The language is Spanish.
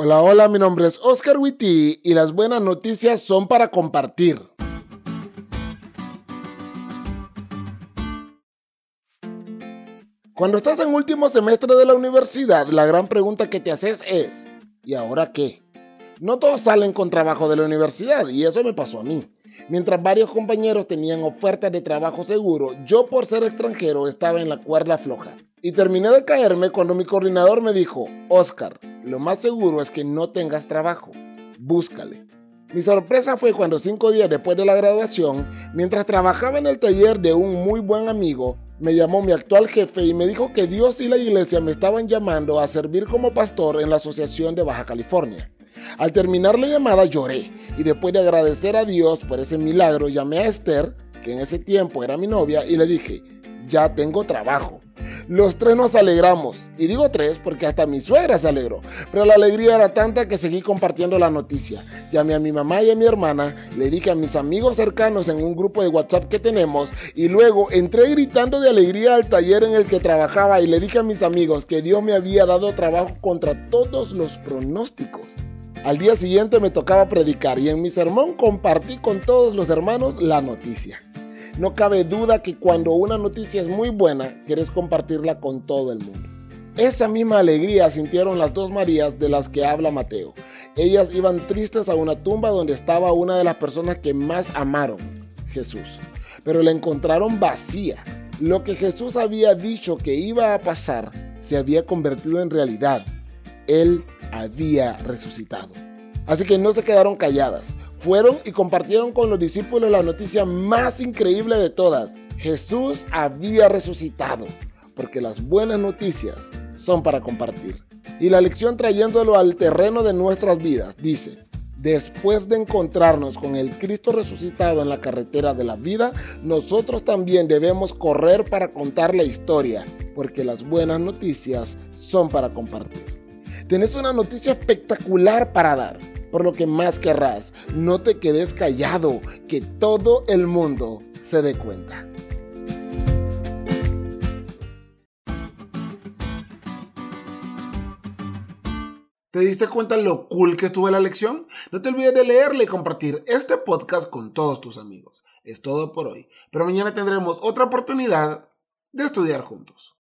Hola, hola, mi nombre es Oscar Witty y las buenas noticias son para compartir. Cuando estás en último semestre de la universidad, la gran pregunta que te haces es, ¿y ahora qué? No todos salen con trabajo de la universidad y eso me pasó a mí. Mientras varios compañeros tenían ofertas de trabajo seguro, yo por ser extranjero estaba en la cuerda floja. Y terminé de caerme cuando mi coordinador me dijo, Oscar, lo más seguro es que no tengas trabajo. Búscale. Mi sorpresa fue cuando cinco días después de la graduación, mientras trabajaba en el taller de un muy buen amigo, me llamó mi actual jefe y me dijo que Dios y la iglesia me estaban llamando a servir como pastor en la Asociación de Baja California. Al terminar la llamada lloré y después de agradecer a Dios por ese milagro llamé a Esther, que en ese tiempo era mi novia, y le dije, ya tengo trabajo. Los tres nos alegramos, y digo tres porque hasta mi suegra se alegró, pero la alegría era tanta que seguí compartiendo la noticia. Llamé a mi mamá y a mi hermana, le dije a mis amigos cercanos en un grupo de WhatsApp que tenemos, y luego entré gritando de alegría al taller en el que trabajaba y le dije a mis amigos que Dios me había dado trabajo contra todos los pronósticos. Al día siguiente me tocaba predicar y en mi sermón compartí con todos los hermanos la noticia. No cabe duda que cuando una noticia es muy buena, quieres compartirla con todo el mundo. Esa misma alegría sintieron las dos Marías de las que habla Mateo. Ellas iban tristes a una tumba donde estaba una de las personas que más amaron, Jesús. Pero la encontraron vacía. Lo que Jesús había dicho que iba a pasar se había convertido en realidad. Él había resucitado. Así que no se quedaron calladas. Fueron y compartieron con los discípulos la noticia más increíble de todas. Jesús había resucitado. Porque las buenas noticias son para compartir. Y la lección trayéndolo al terreno de nuestras vidas dice, Después de encontrarnos con el Cristo resucitado en la carretera de la vida, nosotros también debemos correr para contar la historia, porque las buenas noticias son para compartir. Tenés una noticia espectacular para dar. Por lo que más querrás, no te quedes callado, que todo el mundo se dé cuenta. ¿Te diste cuenta lo cool que estuvo la lección? No te olvides de leerle y compartir este podcast con todos tus amigos. Es todo por hoy, pero mañana tendremos otra oportunidad de estudiar juntos.